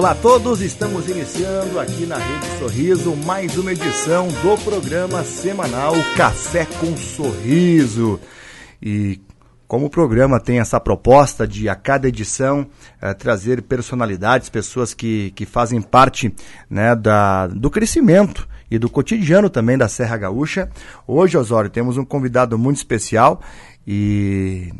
Olá a todos, estamos iniciando aqui na Rede Sorriso mais uma edição do programa semanal Café com Sorriso. E como o programa tem essa proposta de a cada edição eh, trazer personalidades, pessoas que, que fazem parte né, da, do crescimento e do cotidiano também da Serra Gaúcha, hoje, Osório, temos um convidado muito especial e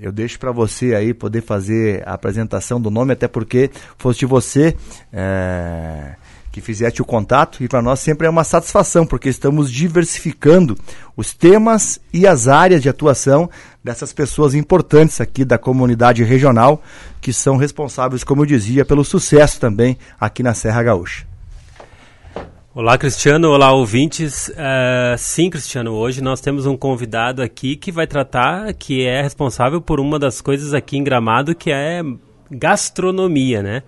eu deixo para você aí poder fazer a apresentação do nome, até porque foste você é, que fizeste o contato e para nós sempre é uma satisfação, porque estamos diversificando os temas e as áreas de atuação dessas pessoas importantes aqui da comunidade regional, que são responsáveis, como eu dizia, pelo sucesso também aqui na Serra Gaúcha. Olá, Cristiano. Olá, ouvintes. Uh, sim, Cristiano, hoje nós temos um convidado aqui que vai tratar, que é responsável por uma das coisas aqui em Gramado, que é gastronomia, né?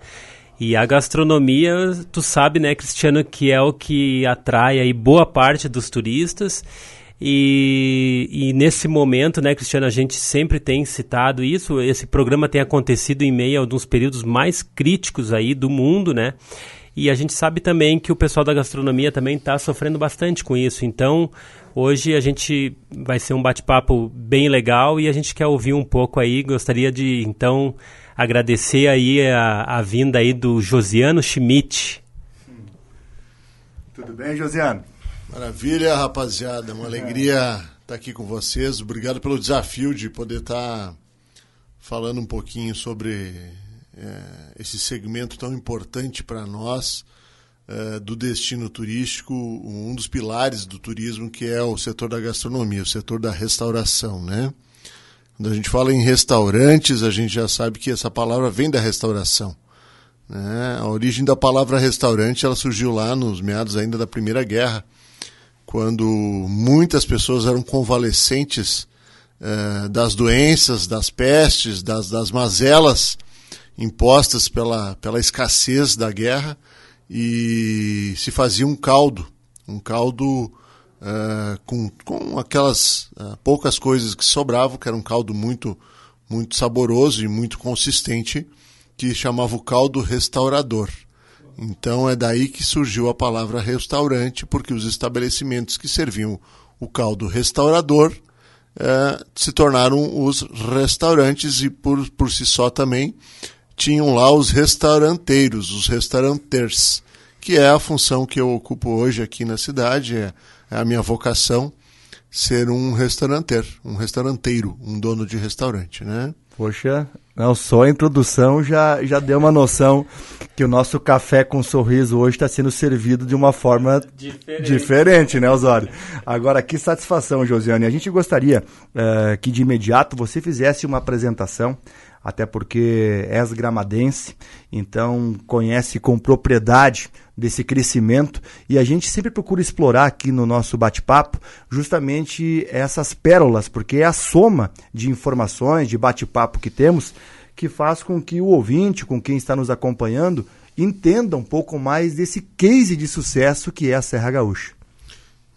E a gastronomia, tu sabe, né, Cristiano, que é o que atrai aí boa parte dos turistas. E, e, nesse momento, né, Cristiano, a gente sempre tem citado isso. Esse programa tem acontecido em meio a um dos períodos mais críticos aí do mundo, né? E a gente sabe também que o pessoal da gastronomia também está sofrendo bastante com isso. Então, hoje a gente vai ser um bate-papo bem legal e a gente quer ouvir um pouco aí. Gostaria de, então, agradecer aí a, a vinda aí do Josiano Schmidt. Tudo bem, Josiano? Maravilha, rapaziada. Uma alegria estar aqui com vocês. Obrigado pelo desafio de poder estar falando um pouquinho sobre é, esse segmento tão importante para nós é, do destino turístico, um dos pilares do turismo que é o setor da gastronomia, o setor da restauração, né? Quando a gente fala em restaurantes, a gente já sabe que essa palavra vem da restauração. Né? A origem da palavra restaurante ela surgiu lá nos meados ainda da Primeira Guerra, quando muitas pessoas eram convalescentes eh, das doenças, das pestes, das, das mazelas impostas pela, pela escassez da guerra e se fazia um caldo, um caldo uh, com, com aquelas uh, poucas coisas que sobravam, que era um caldo muito, muito saboroso e muito consistente, que chamava o caldo restaurador. Então é daí que surgiu a palavra restaurante, porque os estabelecimentos que serviam o caldo restaurador uh, se tornaram os restaurantes e por, por si só também tinham lá os restauranteiros, os restauranters, que é a função que eu ocupo hoje aqui na cidade, é, é a minha vocação ser um restauranteiro, um restauranteiro, um dono de restaurante, né? Poxa, não, só a introdução já, já deu uma noção que o nosso café com sorriso hoje está sendo servido de uma forma diferente, diferente né, Osório? Agora, que satisfação, Josiane. A gente gostaria uh, que de imediato você fizesse uma apresentação até porque és gramadense, então conhece com propriedade desse crescimento e a gente sempre procura explorar aqui no nosso bate-papo justamente essas pérolas, porque é a soma de informações, de bate-papo que temos que faz com que o ouvinte, com quem está nos acompanhando, entenda um pouco mais desse case de sucesso que é a Serra Gaúcha.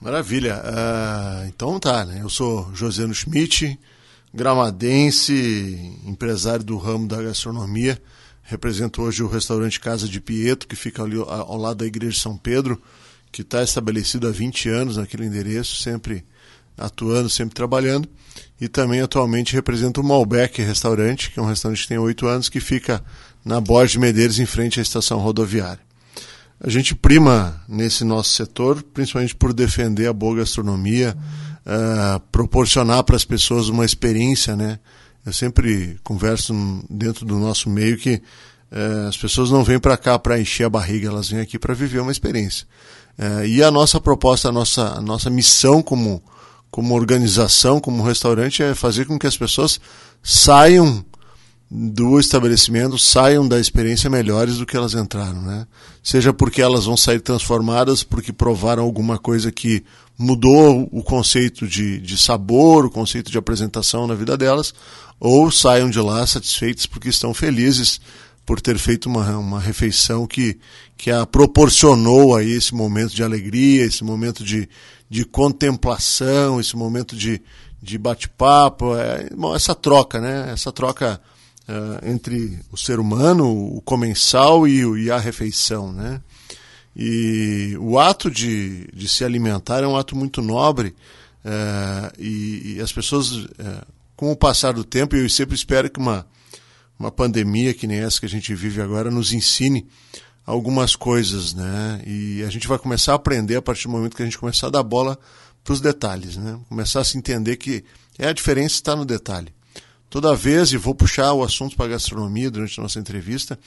Maravilha. Uh, então tá, né? Eu sou Josiano Schmidt, gramadense, empresário do ramo da gastronomia. Represento hoje o restaurante Casa de Pietro, que fica ali ao lado da Igreja de São Pedro, que está estabelecido há 20 anos naquele endereço, sempre atuando, sempre trabalhando. E também atualmente represento o Malbec Restaurante, que é um restaurante que tem oito anos, que fica na Borges de Medeiros, em frente à estação rodoviária. A gente prima nesse nosso setor, principalmente por defender a boa gastronomia, uh, proporcionar para as pessoas uma experiência, né? Eu sempre converso dentro do nosso meio que uh, as pessoas não vêm para cá para encher a barriga, elas vêm aqui para viver uma experiência. Uh, e a nossa proposta, a nossa, a nossa missão como, como organização, como restaurante, é fazer com que as pessoas saiam do estabelecimento saiam da experiência melhores do que elas entraram, né? Seja porque elas vão sair transformadas, porque provaram alguma coisa que mudou o conceito de, de sabor, o conceito de apresentação na vida delas, ou saiam de lá satisfeitas porque estão felizes por ter feito uma, uma refeição que, que a proporcionou aí esse momento de alegria, esse momento de, de contemplação, esse momento de, de bate-papo, é, essa troca, né? Essa troca uh, entre o ser humano, o comensal e, e, a refeição, né? E o ato de, de se alimentar é um ato muito nobre uh, e, e, as pessoas, uh, com o passar do tempo, eu sempre espero que uma, uma pandemia que nem essa que a gente vive agora nos ensine algumas coisas, né? E a gente vai começar a aprender a partir do momento que a gente começar a dar bola para os detalhes, né? Começar a se entender que é a diferença está no detalhe. Toda vez, e vou puxar o assunto para a gastronomia durante a nossa entrevista,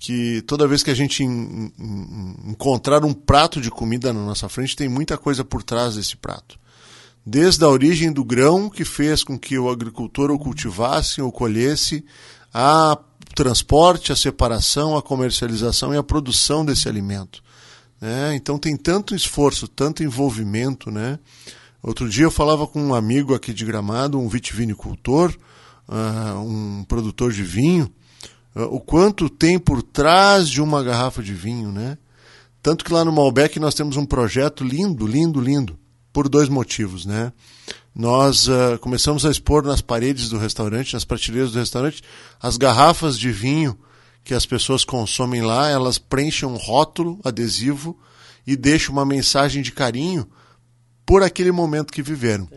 que toda vez que a gente encontrar um prato de comida na nossa frente, tem muita coisa por trás desse prato. Desde a origem do grão que fez com que o agricultor o cultivasse ou colhesse, a transporte, a separação, a comercialização e a produção desse alimento. Né? Então tem tanto esforço, tanto envolvimento. Né? Outro dia eu falava com um amigo aqui de Gramado, um vitivinicultor, uh, um produtor de vinho, o quanto tem por trás de uma garrafa de vinho. Né? Tanto que lá no Malbec nós temos um projeto lindo, lindo, lindo, por dois motivos. Né? Nós uh, começamos a expor nas paredes do restaurante, nas prateleiras do restaurante, as garrafas de vinho que as pessoas consomem lá, elas preenchem um rótulo adesivo e deixam uma mensagem de carinho por aquele momento que viveram.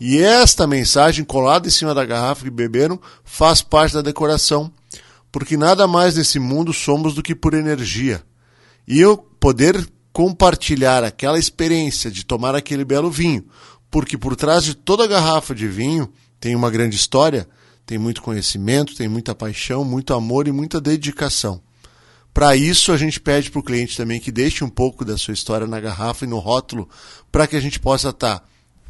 E esta mensagem colada em cima da garrafa que beberam faz parte da decoração, porque nada mais nesse mundo somos do que por energia. E eu poder compartilhar aquela experiência de tomar aquele belo vinho, porque por trás de toda garrafa de vinho tem uma grande história, tem muito conhecimento, tem muita paixão, muito amor e muita dedicação. Para isso, a gente pede para o cliente também que deixe um pouco da sua história na garrafa e no rótulo, para que a gente possa estar tá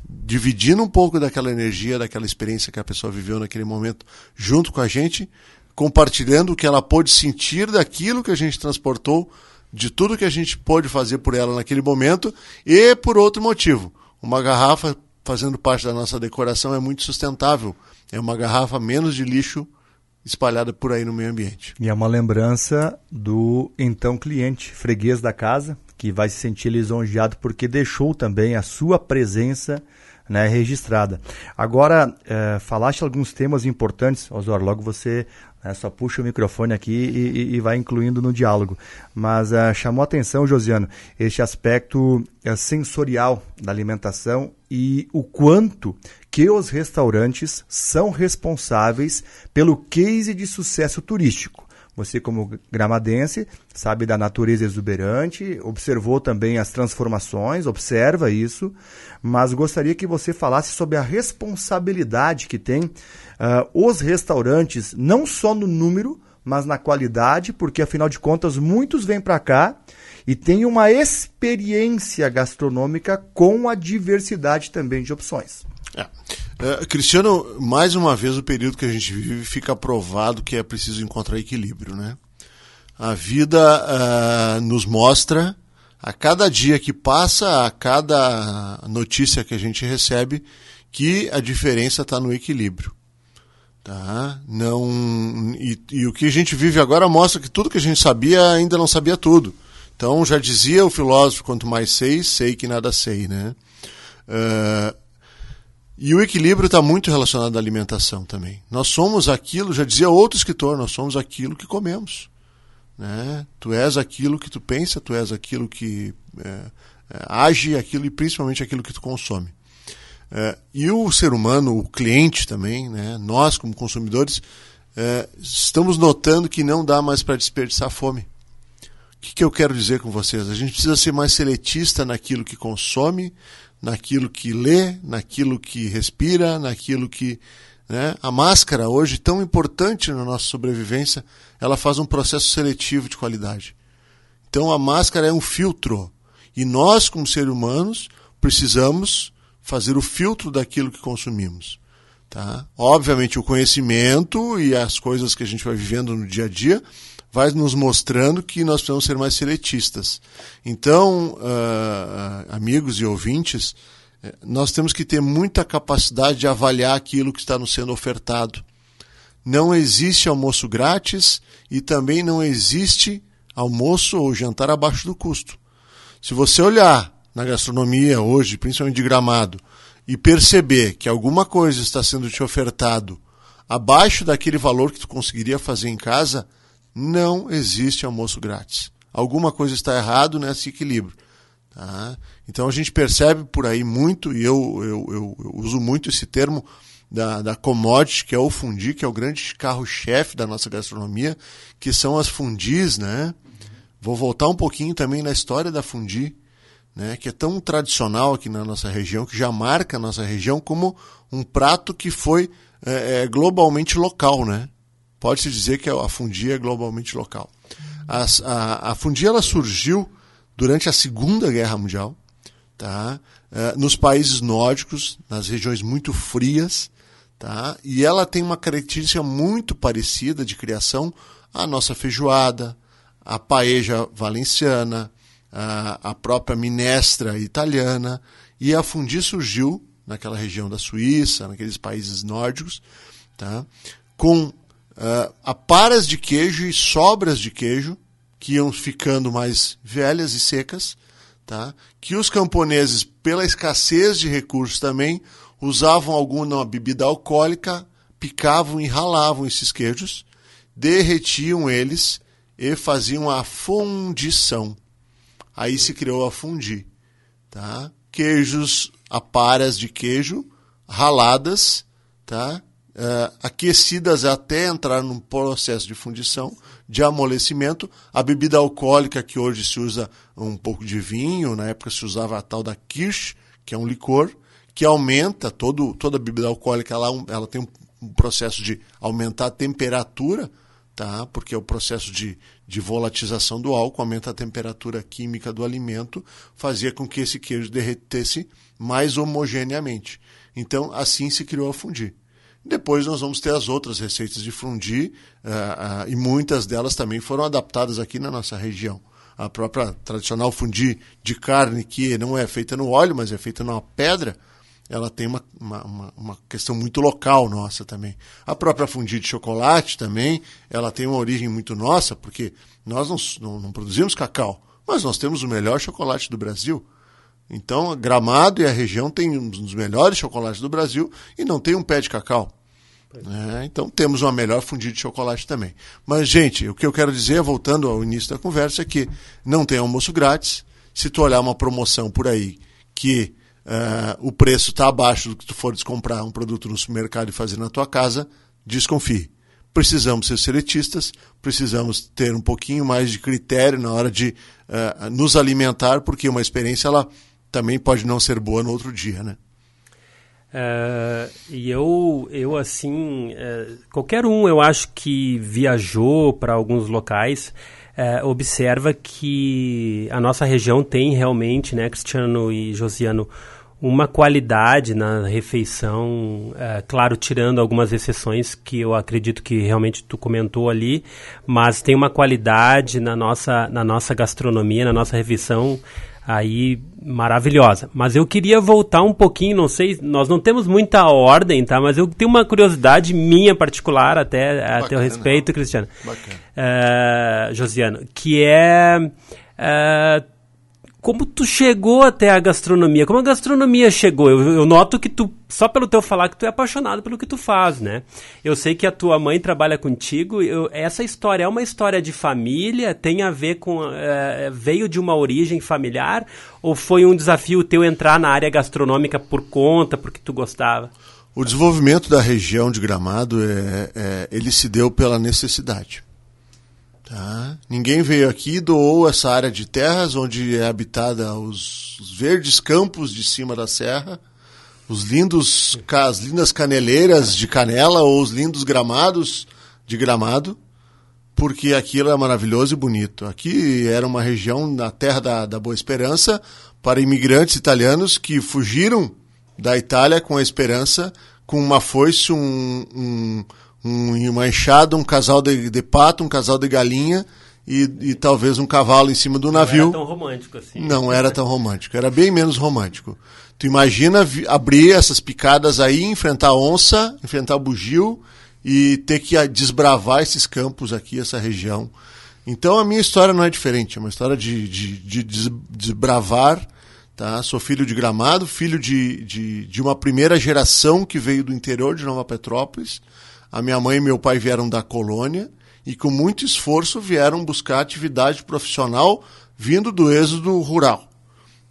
dividindo um pouco daquela energia, daquela experiência que a pessoa viveu naquele momento, junto com a gente, compartilhando o que ela pôde sentir daquilo que a gente transportou, de tudo que a gente pôde fazer por ela naquele momento, e por outro motivo. Uma garrafa fazendo parte da nossa decoração é muito sustentável é uma garrafa menos de lixo espalhada por aí no meio ambiente. E é uma lembrança do então cliente, freguês da casa, que vai se sentir lisonjeado porque deixou também a sua presença né, registrada. Agora, é, falaste alguns temas importantes, Osório, logo você né, só puxa o microfone aqui e, e, vai incluindo no diálogo. Mas uh, chamou atenção, Josiano, este aspecto uh, sensorial da alimentação e o quanto que os restaurantes são responsáveis pelo case de sucesso turístico. Você, como gramadense, sabe da natureza exuberante, observou também as transformações, observa isso, mas gostaria que você falasse sobre a responsabilidade que tem uh, os restaurantes, não só no número, mas na qualidade, porque afinal de contas muitos vêm para cá e têm uma experiência gastronômica com a diversidade também de opções. É. É, Cristiano, mais uma vez o período que a gente vive fica provado que é preciso encontrar equilíbrio, né? A vida uh, nos mostra a cada dia que passa, a cada notícia que a gente recebe, que a diferença está no equilíbrio. Tá? Não, e, e, o que a gente vive agora mostra que tudo que a gente sabia ainda não sabia tudo. Então já dizia o filósofo, quanto mais sei, sei que nada sei. Né? Uh, e o equilíbrio está muito relacionado à alimentação também. Nós somos aquilo, já dizia outro escritor, nós somos aquilo que comemos. Né? Tu és aquilo que tu pensa, tu és aquilo que é, é, age, aquilo e principalmente aquilo que tu consome. É, e o ser humano, o cliente também, né? nós como consumidores, é, estamos notando que não dá mais para desperdiçar fome. O que, que eu quero dizer com vocês? A gente precisa ser mais seletista naquilo que consome, naquilo que lê, naquilo que respira, naquilo que. Né? A máscara, hoje, tão importante na nossa sobrevivência, ela faz um processo seletivo de qualidade. Então a máscara é um filtro. E nós, como seres humanos, precisamos fazer o filtro daquilo que consumimos. Tá? Obviamente, o conhecimento e as coisas que a gente vai vivendo no dia a dia vai nos mostrando que nós precisamos ser mais seletistas. Então, uh, amigos e ouvintes, eh, nós temos que ter muita capacidade de avaliar aquilo que está nos sendo ofertado. Não existe almoço grátis e também não existe almoço ou jantar abaixo do custo. Se você olhar na gastronomia hoje, principalmente de gramado, e perceber que alguma coisa está sendo te ofertado abaixo daquele valor que tu conseguiria fazer em casa, não existe almoço grátis. Alguma coisa está errado nesse equilíbrio. Tá? Então a gente percebe por aí muito, e eu, eu, eu, eu uso muito esse termo da, da commodity, que é o fundi, que é o grande carro-chefe da nossa gastronomia, que são as fundis, né? Vou voltar um pouquinho também na história da fundi, né? que é tão tradicional aqui na nossa região, que já marca a nossa região como um prato que foi é, é, globalmente local, né? Pode-se dizer que a fundi é globalmente local. A, a, a fundi ela surgiu durante a Segunda Guerra Mundial, tá? É, nos países nórdicos, nas regiões muito frias, tá? E ela tem uma característica muito parecida de criação à nossa feijoada, a paeja valenciana, a, a própria minestra italiana, e a fundi surgiu naquela região da Suíça, naqueles países nórdicos, tá? com uh, aparas de queijo e sobras de queijo que iam ficando mais velhas e secas, tá? que os camponeses, pela escassez de recursos também, usavam alguma bebida alcoólica, picavam e ralavam esses queijos, derretiam eles e faziam a fundição. Aí se criou a fundi. Tá? Queijos, aparas de queijo, raladas, tá? Uh, aquecidas até entrar num processo de fundição, de amolecimento. A bebida alcoólica, que hoje se usa um pouco de vinho, na época se usava a tal da kirsch, que é um licor, que aumenta, todo, toda bebida alcoólica ela, ela tem um processo de aumentar a temperatura, tá? porque é o processo de, de volatização do álcool, aumenta a temperatura química do alimento, fazia com que esse queijo derretesse mais homogeneamente. Então, assim se criou a fundi. Depois nós vamos ter as outras receitas de fundi, uh, uh, e muitas delas também foram adaptadas aqui na nossa região. A própria tradicional fundi de carne, que não é feita no óleo, mas é feita numa pedra, ela tem uma, uma, uma, questão muito local nossa também. A própria fundi de chocolate também, ela tem uma origem muito nossa, porque nós não, não, não produzimos cacau, mas nós temos o melhor chocolate do Brasil. Então, Gramado e a região têm um dos melhores chocolates do Brasil e não tem um pé de cacau. É, então temos uma melhor fundida de chocolate também. Mas, gente, o que eu quero dizer, voltando ao início da conversa, é que não tem almoço grátis. Se tu olhar uma promoção por aí que uh, o preço está abaixo do que tu fores comprar um produto no supermercado e fazer na tua casa, desconfie. Precisamos ser seletistas, precisamos ter um pouquinho mais de critério na hora de uh, nos alimentar, porque uma experiência ela também pode não ser boa no outro dia, né? Uh, e eu, eu assim, uh, qualquer um, eu acho que viajou para alguns locais, uh, observa que a nossa região tem realmente, né, Cristiano e Josiano, uma qualidade na refeição, é, claro, tirando algumas exceções que eu acredito que realmente tu comentou ali, mas tem uma qualidade na nossa, na nossa gastronomia, na nossa refeição aí maravilhosa. Mas eu queria voltar um pouquinho, não sei, nós não temos muita ordem, tá? Mas eu tenho uma curiosidade minha particular até Bacana, a teu respeito, Cristiano. Bacana. Uh, Josiano, que é uh, como tu chegou até a gastronomia? Como a gastronomia chegou? Eu, eu, noto que tu, só pelo teu falar, que tu é apaixonado pelo que tu faz, né? Eu sei que a tua mãe trabalha contigo. Eu, essa história é uma história de família? Tem a ver com. É, veio de uma origem familiar? Ou foi um desafio teu entrar na área gastronômica por conta, porque tu gostava? O desenvolvimento da região de Gramado, é, é ele se deu pela necessidade. Tá? Ninguém veio aqui doou essa área de terras onde é habitada os, os verdes campos de cima da serra, os lindos, as lindas caneleiras de canela ou os lindos gramados de gramado, porque aquilo é maravilhoso e bonito. Aqui era uma região na terra da, da Boa Esperança para imigrantes italianos que fugiram da Itália com a esperança, com uma foice, um, um um, uma enxada, um casal de, de pato, um casal de galinha e, e, talvez um cavalo em cima do navio. Não era tão romântico assim. Não era tão romântico, era bem menos romântico. Tu imagina abrir essas picadas aí, enfrentar onça, enfrentar bugio e ter que desbravar esses campos aqui, essa região. Então a minha história não é diferente, é uma história de, de, de desbravar Tá? Sou filho de Gramado, filho de, de, de uma primeira geração que veio do interior de Nova Petrópolis. A minha mãe e meu pai vieram da colônia e com muito esforço vieram buscar atividade profissional vindo do êxodo rural.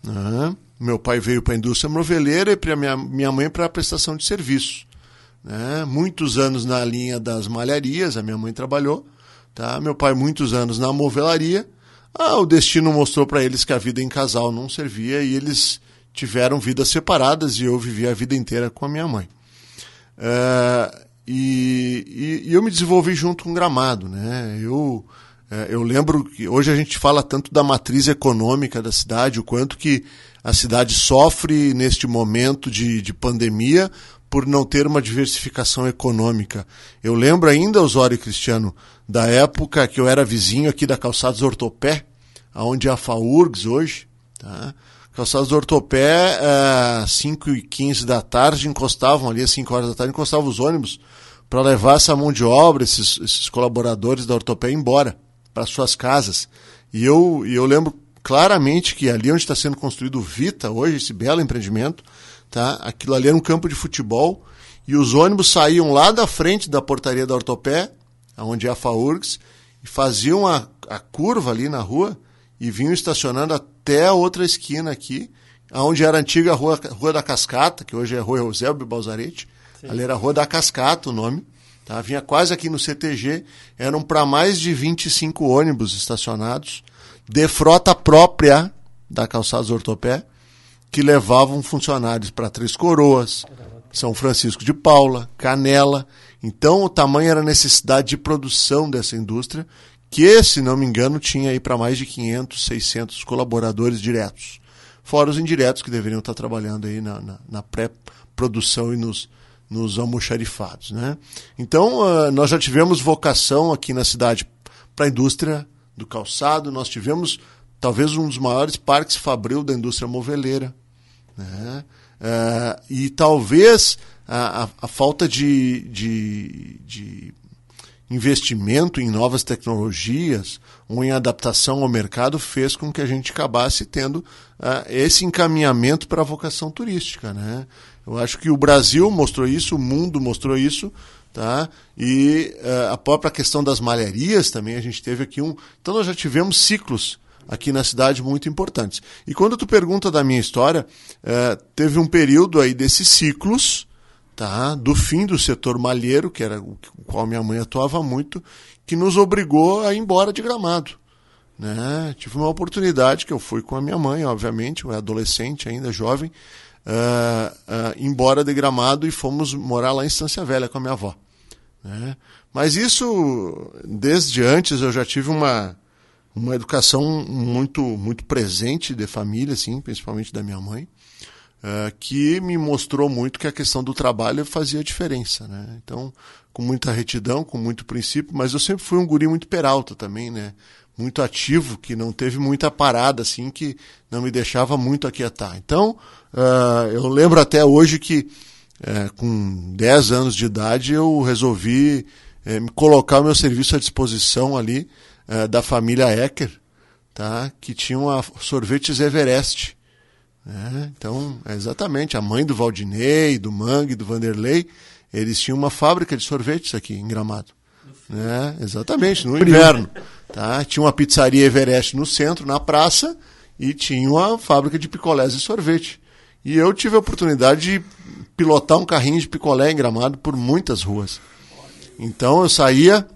Né? Meu pai veio para a indústria moveleira e minha, minha mãe para a prestação de serviço. Né? Muitos anos na linha das malharias, a minha mãe trabalhou. Tá? Meu pai muitos anos na movelaria ah, o destino mostrou para eles que a vida em casal não servia e eles tiveram vidas separadas e eu vivi a vida inteira com a minha mãe. É, e, e, e, eu me desenvolvi junto com o Gramado. Né? Eu, é, eu lembro que hoje a gente fala tanto da matriz econômica da cidade, o quanto que a cidade sofre neste momento de, de pandemia por não ter uma diversificação econômica. Eu lembro ainda, Osório Cristiano, da época que eu era vizinho aqui da Calçados Ortopé, aonde é a FAURGS hoje, tá? Calçados Ortopé, às 5 e 15 da tarde, encostavam ali, às 5 horas da tarde, encostavam os ônibus para levar essa mão de obra, esses, esses colaboradores da Ortopé embora, para suas casas. E eu, e eu lembro claramente que ali onde está sendo construído o Vita, hoje, esse belo empreendimento, tá? aquilo ali era um campo de futebol, e os ônibus saíam lá da frente da portaria da Ortopé, onde é a FAURGS, e faziam a, a curva ali na rua e vinham estacionando até a outra esquina aqui, onde era a antiga rua, rua da Cascata, que hoje é Rua Eusébio Balzarete. Ali era Rua da Cascata o nome. Tá? Vinha quase aqui no CTG, eram para mais de 25 ônibus estacionados, de frota própria da Calçados Ortopé, que levavam funcionários para Três Coroas, São Francisco de Paula, Canela. Então, o tamanho era a necessidade de produção dessa indústria, que, se não me engano, tinha aí para mais de 500, 600 colaboradores diretos. Fora os indiretos que deveriam estar trabalhando aí na, na, na pré-produção e nos, nos almoxarifados. Né? Então, uh, nós já tivemos vocação aqui na cidade para a indústria do calçado, nós tivemos talvez um dos maiores parques fabril da indústria moveleira. Né? Uh, e talvez a, a, a falta de, de, de, investimento em novas tecnologias ou em adaptação ao mercado fez com que a gente acabasse tendo uh, esse encaminhamento para a vocação turística. Né? Eu acho que o Brasil mostrou isso, o mundo mostrou isso, tá? e uh, a própria questão das malharias também, a gente teve aqui um. Então nós já tivemos ciclos aqui na cidade muito importantes. E quando tu pergunta da minha história, uh, teve um período aí desses ciclos tá? do fim do setor malheiro, que era o qual minha mãe atuava muito, que nos obrigou a ir embora de Gramado. Né? Tive uma oportunidade que eu fui com a minha mãe, obviamente, eu era adolescente ainda, jovem, uh, uh, embora de Gramado e fomos morar lá em Estância Velha com a minha avó. Né? Mas isso, desde antes, eu já tive uma, uma educação muito, muito presente de família, assim, principalmente da minha mãe. Uh, que me mostrou muito que a questão do trabalho fazia diferença, né? Então, com muita retidão, com muito princípio, mas eu sempre fui um guri muito peralta também, né? Muito ativo, que não teve muita parada, assim, que não me deixava muito aquietar. Então, uh, eu lembro até hoje que, uh, com 10 anos de idade, eu resolvi me colocar o meu serviço à disposição ali da família Ecker, tá? Que tinha uma sorvetes Everest é, então, é exatamente, a mãe do Valdinei, do Mangue, do Vanderlei, eles tinham uma fábrica de sorvetes aqui em Gramado. Né? Exatamente, no inverno. Tá? Tinha uma pizzaria Everest no centro, na praça, e tinha uma fábrica de picolés e sorvete. E eu tive a oportunidade de pilotar um carrinho de picolé em Gramado por muitas ruas. Então eu saía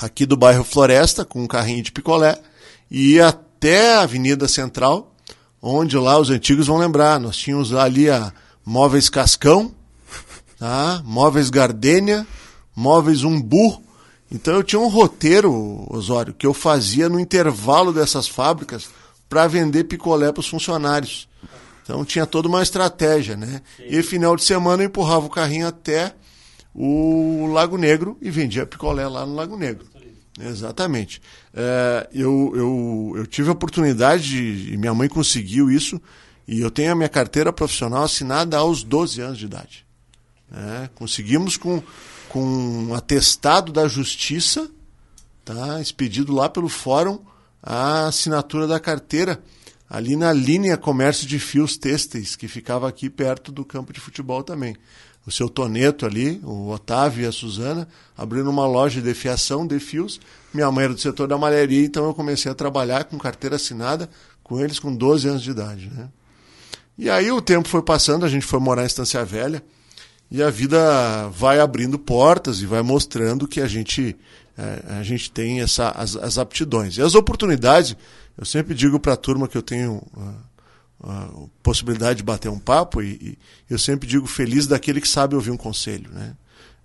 aqui do bairro Floresta com um carrinho de picolé e ia até a Avenida Central, onde lá os antigos vão lembrar, nós tínhamos ali a Móveis Cascão, tá? Móveis Gardênia, Móveis Umbu. Então eu tinha um roteiro, Osório, que eu fazia no intervalo dessas fábricas para vender picolé para os funcionários. Então tinha toda uma estratégia, né? Sim. E final de semana eu empurrava o carrinho até o Lago Negro e vendia picolé lá no Lago Negro. Exatamente. É, eu, eu, eu tive a oportunidade, de, e minha mãe conseguiu isso, e eu tenho a minha carteira profissional assinada aos 12 anos de idade. É, conseguimos com, com um atestado da justiça, tá, expedido lá pelo fórum, a assinatura da carteira ali na linha comércio de fios têxteis, que ficava aqui perto do campo de futebol também. O seu Toneto ali, o Otávio e a Suzana, abriram uma loja de fiação de fios. Minha mãe era do setor da malharia, então eu comecei a trabalhar com carteira assinada com eles com 12 anos de idade. Né? E aí o tempo foi passando, a gente foi morar em Estância Velha, e a vida vai abrindo portas e vai mostrando que a gente, é, a gente tem essa, as, as aptidões. E as oportunidades, eu sempre digo para a turma que eu tenho a, a, possibilidade de bater um papo, e, e, eu sempre digo feliz daquele que sabe ouvir um conselho. Né?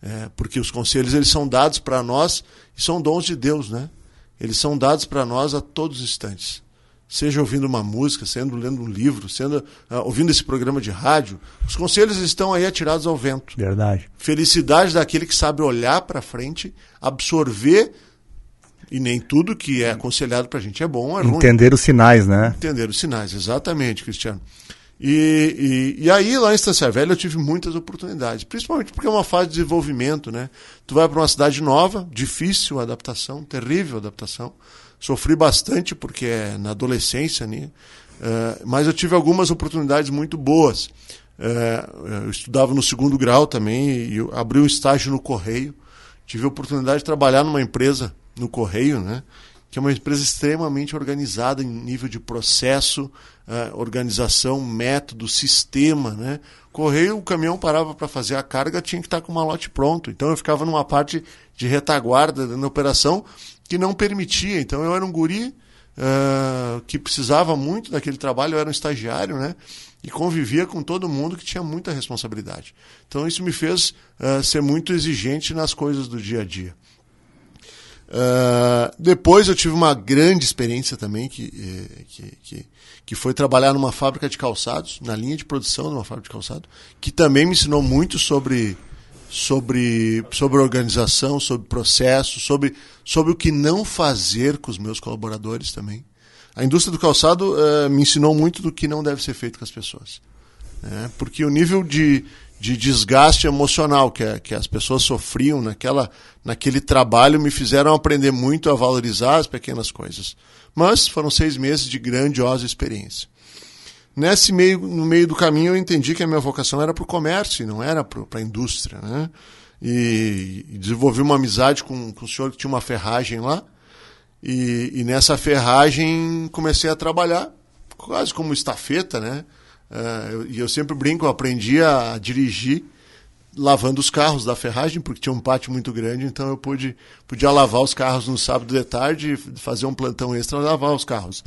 É, porque os conselhos eles são dados para nós e são dons de Deus. Né? Eles são dados para nós a todos os instantes seja ouvindo uma música, sendo lendo um livro, sendo uh, ouvindo esse programa de rádio, os conselhos estão aí atirados ao vento. Verdade. Felicidade daquele que sabe olhar para frente, absorver e nem tudo que é aconselhado para a gente é bom, é ruim. Entender os sinais, né? Entender os sinais, exatamente, Cristiano. E, e, e, aí, lá em Estância Velha, eu tive muitas oportunidades, principalmente porque é uma fase de desenvolvimento, né? Tu vai para uma cidade nova, difícil a adaptação, terrível a adaptação. Sofri bastante porque é na adolescência, né? Uh, mas eu tive algumas oportunidades muito boas. Uh, eu estudava no segundo grau também e abri um estágio no Correio. Tive a oportunidade de trabalhar numa empresa no Correio, né? Que é uma empresa extremamente organizada em nível de processo, uh, organização, método, sistema. Né? Correio, o caminhão parava para fazer a carga, tinha que estar com o malote pronto. Então eu ficava numa parte de retaguarda na operação que não permitia. Então eu era um guri uh, que precisava muito daquele trabalho, eu era um estagiário, né? E convivia com todo mundo que tinha muita responsabilidade. Então isso me fez uh, ser muito exigente nas coisas do dia a dia. Uh, depois eu tive uma grande experiência também, que, eh, que, que, que, foi trabalhar numa fábrica de calçados, na linha de produção de uma fábrica de calçado, que também me ensinou muito sobre sobre, sobre organização, sobre processo, sobre, sobre o que não fazer com os meus colaboradores também. A indústria do calçado uh, me ensinou muito do que não deve ser feito com as pessoas. Né? Porque o nível de, de desgaste emocional que, que as pessoas sofriam naquela, naquele trabalho me fizeram aprender muito a valorizar as pequenas coisas. Mas foram seis meses de grandiosa experiência. Nesse meio, no meio do caminho eu entendi que a minha vocação era para o comércio e não era para a indústria, né? E, e, desenvolvi uma amizade com, com o senhor que tinha uma ferragem lá. E, e nessa ferragem comecei a trabalhar quase como estafeta, né? Uh, e eu sempre brinco, eu aprendi a dirigir lavando os carros da ferragem, porque tinha um pátio muito grande, então eu pude, podia lavar os carros no sábado de tarde, fazer um plantão extra, lavar os carros.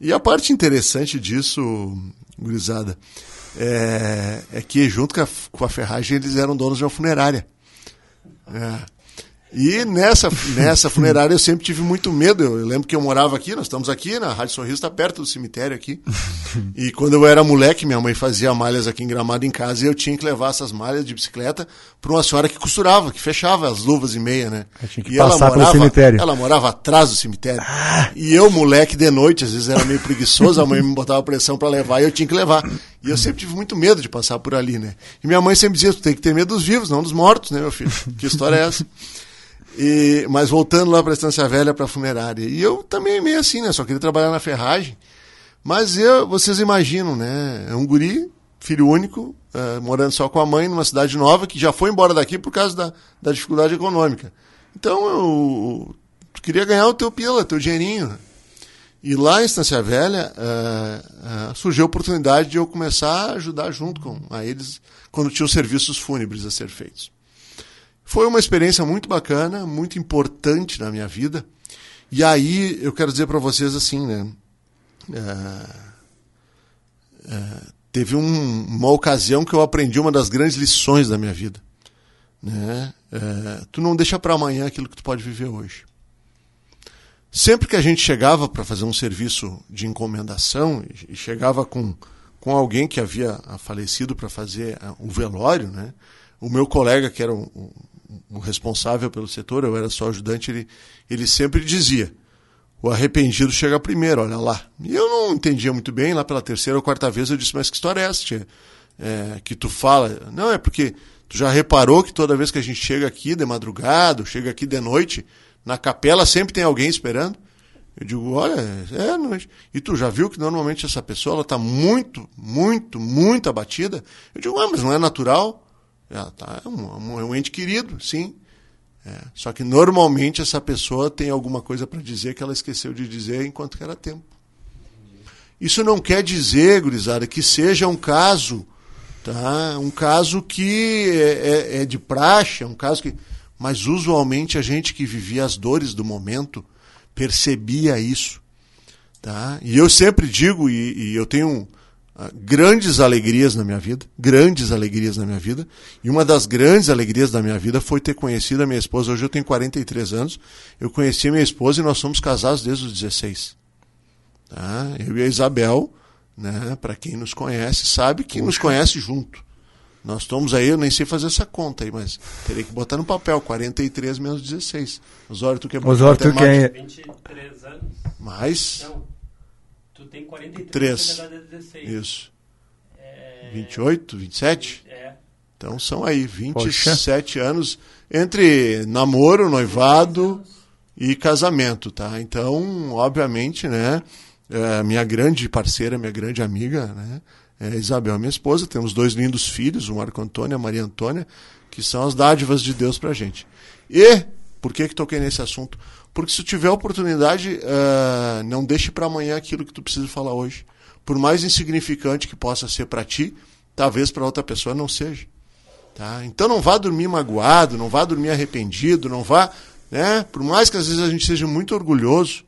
E a parte interessante disso, gurizada, é, é que junto com a, com a ferragem eles eram donos de uma funerária. É. E nessa, nessa funerária eu sempre tive muito medo. Eu, eu, lembro que eu morava aqui, nós estamos aqui, na Rádio Sorriso está perto do cemitério aqui. E quando eu era moleque, minha mãe fazia malhas aqui em Gramado em casa e eu tinha que levar essas malhas de bicicleta para uma senhora que costurava, que fechava as luvas e meia, né? tinha que e passar ela morava, cemitério. Ela morava atrás do cemitério. Ah. E eu, moleque, de noite, às vezes era meio preguiçoso, a mãe me botava pressão para levar e eu tinha que levar. E eu sempre tive muito medo de passar por ali, né? E minha mãe sempre dizia, tu tem que ter medo dos vivos, não dos mortos, né, meu filho? Que história é essa? E, mas voltando lá para a Estância Velha, para a funerária. E eu também meio assim, né? Só queria trabalhar na ferragem. Mas eu, vocês imaginam, né? É um guri, filho único, uh, morando só com a mãe numa cidade nova, que já foi embora daqui por causa da, da dificuldade econômica. Então eu, eu queria ganhar o teu pila, teu dinheirinho. E lá em Estância Velha uh, uh, surgiu a oportunidade de eu começar a ajudar junto com a eles quando tinham serviços fúnebres a ser feitos. Foi uma experiência muito bacana, muito importante na minha vida. E aí eu quero dizer para vocês assim, né? É, é, teve um, uma ocasião que eu aprendi uma das grandes lições da minha vida. Né? É, tu não deixa para amanhã aquilo que tu pode viver hoje. Sempre que a gente chegava para fazer um serviço de encomendação e chegava com, com alguém que havia falecido para fazer o velório, né? o meu colega, que era um, o responsável pelo setor, eu era só ajudante, ele, ele sempre dizia: o arrependido chega primeiro, olha lá. E eu não entendia muito bem, lá pela terceira ou quarta vez eu disse: mas que história é essa, tia? É, que tu fala? Não, é porque tu já reparou que toda vez que a gente chega aqui de madrugada, chega aqui de noite, na capela sempre tem alguém esperando? Eu digo, olha, é, não, e tu já viu que normalmente essa pessoa ela está muito, muito, muito abatida? Eu digo, ah, mas não é natural? Ela tá, é um, é um ente querido, sim. É, só que normalmente essa pessoa tem alguma coisa para dizer que ela esqueceu de dizer enquanto era tempo. Isso não quer dizer, gurizada, que seja um caso, tá? um caso que é, é, é de praxe, é um caso que. Mas usualmente a gente que vivia as dores do momento percebia isso. Tá? E eu sempre digo, e, e eu tenho grandes alegrias na minha vida, grandes alegrias na minha vida, e uma das grandes alegrias da minha vida foi ter conhecido a minha esposa. Hoje eu tenho 43 anos, eu conheci a minha esposa e nós somos casados desde os 16. Tá? Eu e a Isabel, né, para quem nos conhece, sabe que Puxa. nos conhece junto. Nós estamos aí, eu nem sei fazer essa conta aí, mas teria que botar no papel, 43 menos 16. Osório, tu quer botar Osório, tu quer... 23 anos. Mais? Não, tu tem 43, 3. é 16. Isso. É... 28, 27? É. Então são aí, 27 Poxa. anos entre namoro, noivado e casamento, tá? Então, obviamente, né, é, minha grande parceira, minha grande amiga, né, é, Isabel, minha esposa, temos dois lindos filhos, o Marco Antônio e a Maria Antônia, que são as dádivas de Deus para a gente. E, por que que toquei nesse assunto? Porque se tiver oportunidade, uh, não deixe para amanhã aquilo que tu precisa falar hoje. Por mais insignificante que possa ser para ti, talvez para outra pessoa não seja. Tá? Então não vá dormir magoado, não vá dormir arrependido, não vá, né? Por mais que às vezes a gente seja muito orgulhoso,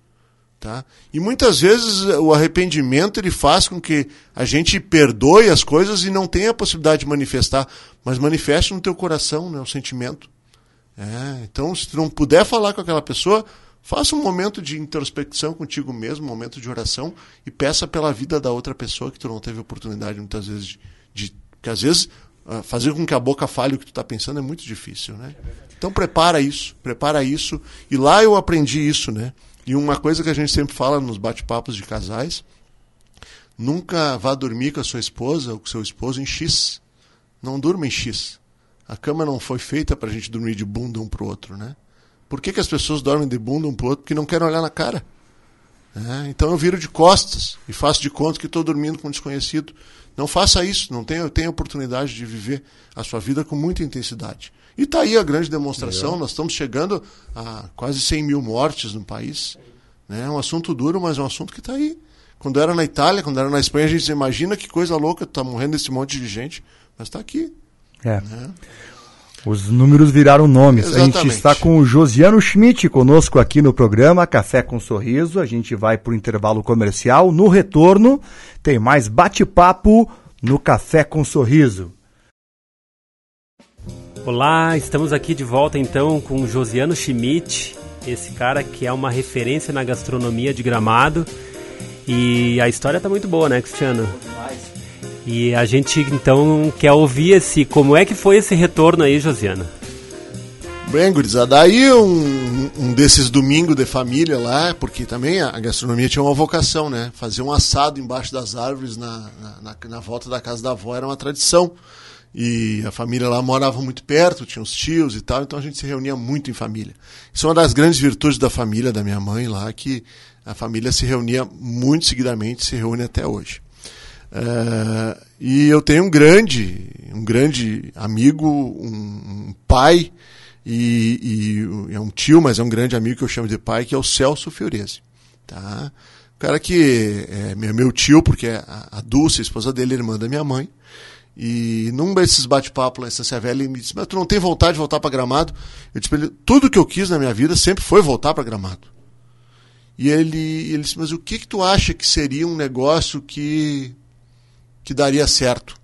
Tá? E muitas vezes o arrependimento ele faz com que a gente perdoe as coisas e não tenha a possibilidade de manifestar, mas manifeste no teu coração né, o sentimento. É, então, se tu não puder falar com aquela pessoa, faça um momento de introspecção contigo mesmo, um momento de oração e peça pela vida da outra pessoa que tu não teve oportunidade muitas vezes de. de porque às vezes ah, fazer com que a boca fale o que tu está pensando é muito difícil, né? Então prepara isso, prepara isso. E lá eu aprendi isso, né? E uma coisa que a gente sempre fala nos bate-papos de casais: nunca vá dormir com a sua esposa ou com o seu esposo em X. Não durma em X. A cama não foi feita para a gente dormir de bunda um para o outro, né? Por que, que as pessoas dormem de bunda um para o outro? Porque não querem olhar na cara. É, então eu viro de costas e faço de conta que estou dormindo com um desconhecido. Não faça isso, não tenha, tenha oportunidade de viver a sua vida com muita intensidade. E está aí a grande demonstração, nós estamos chegando a quase 100 mil mortes no país. Né? É um assunto duro, mas é um assunto que está aí. Quando era na Itália, quando era na Espanha, a gente imagina que coisa louca, está morrendo esse monte de gente, mas está aqui. É. Né? Os números viraram nomes. Exatamente. A gente está com o Josiano Schmidt conosco aqui no programa Café com Sorriso. A gente vai para o intervalo comercial. No retorno, tem mais bate-papo no Café com Sorriso. Olá, estamos aqui de volta então com o Josiano Schmidt, esse cara que é uma referência na gastronomia de Gramado. E a história está muito boa, né, Cristiano? E a gente então quer ouvir esse, como é que foi esse retorno aí, Josiano? Bem, gurizada, aí um, um desses domingos de família lá, porque também a gastronomia tinha uma vocação, né? Fazer um assado embaixo das árvores na, na, na volta da casa da avó era uma tradição. E a família lá morava muito perto, tinha os tios e tal, então a gente se reunia muito em família. Isso é uma das grandes virtudes da família, da minha mãe lá, que a família se reunia muito seguidamente, se reúne até hoje. Uh, e eu tenho um grande, um grande amigo, um, um pai, e, e, é um tio, mas é um grande amigo que eu chamo de pai, que é o Celso Fiorese. Tá? O cara que é meu tio, porque a, a Dulce, a esposa dele, é irmã da minha mãe, e num desses bate-papo lá em Estância Velha, ele me disse: Mas tu não tem vontade de voltar para Gramado? Eu disse ele: Tudo que eu quis na minha vida sempre foi voltar para Gramado. E ele, ele disse: Mas o que, que tu acha que seria um negócio que, que daria certo?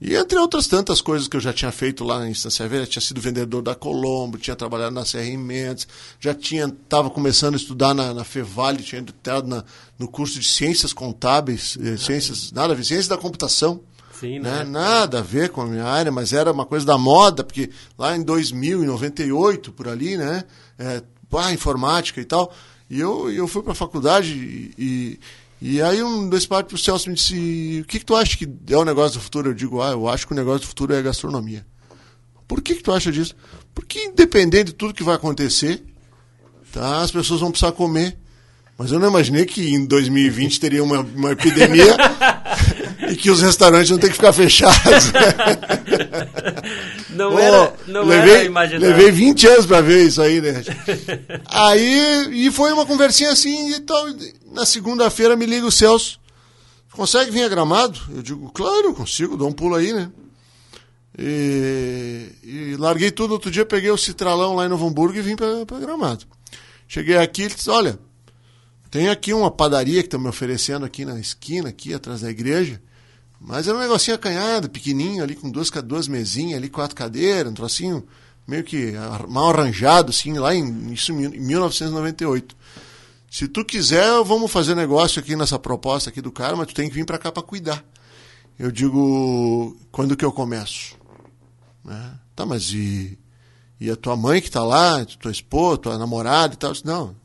E entre outras tantas coisas que eu já tinha feito lá em Estância Velha, tinha sido vendedor da Colombo, tinha trabalhado na Serra em Mendes, já tinha estava começando a estudar na, na Fevale, tinha entrado na, no curso de Ciências Contábeis, eh, Ciências, nada a ver, Ciências da Computação Sim, né? né? Nada a ver com a minha área, mas era uma coisa da moda, porque lá em 2000, em 98, por ali, né? É, ah, informática e tal. E eu, eu fui para a faculdade e, e aí um dois partes para o Celso me disse, o que, que tu acha que é o negócio do futuro? Eu digo, ah, eu acho que o negócio do futuro é a gastronomia. Por que, que tu acha disso? Porque independente de tudo que vai acontecer, tá, as pessoas vão precisar comer. Mas eu não imaginei que em 2020 teria uma, uma epidemia e que os restaurantes vão ter que ficar fechados. Não, oh, era, não levei, era imaginar. Levei 20 anos para ver isso aí, né? aí, e foi uma conversinha assim, e então, na segunda-feira me liga o Celso. Consegue vir a Gramado? Eu digo, claro, consigo, dou um pulo aí, né? E, e larguei tudo. Outro dia peguei o Citralão lá em Novo Hamburgo e vim para Gramado. Cheguei aqui e disse, olha, tem aqui uma padaria que estão me oferecendo aqui na esquina, aqui atrás da igreja. Mas é um negocinho acanhado, pequenininho, ali com duas, duas mesinhas, ali, quatro cadeiras, um trocinho meio que mal arranjado, assim, lá em, isso, em 1998. Se tu quiser, vamos fazer negócio aqui nessa proposta aqui do cara, mas tu tem que vir para cá para cuidar. Eu digo, quando que eu começo? Né? Tá, mas e, e a tua mãe que está lá, tua esposa, tua namorada e tal? Não,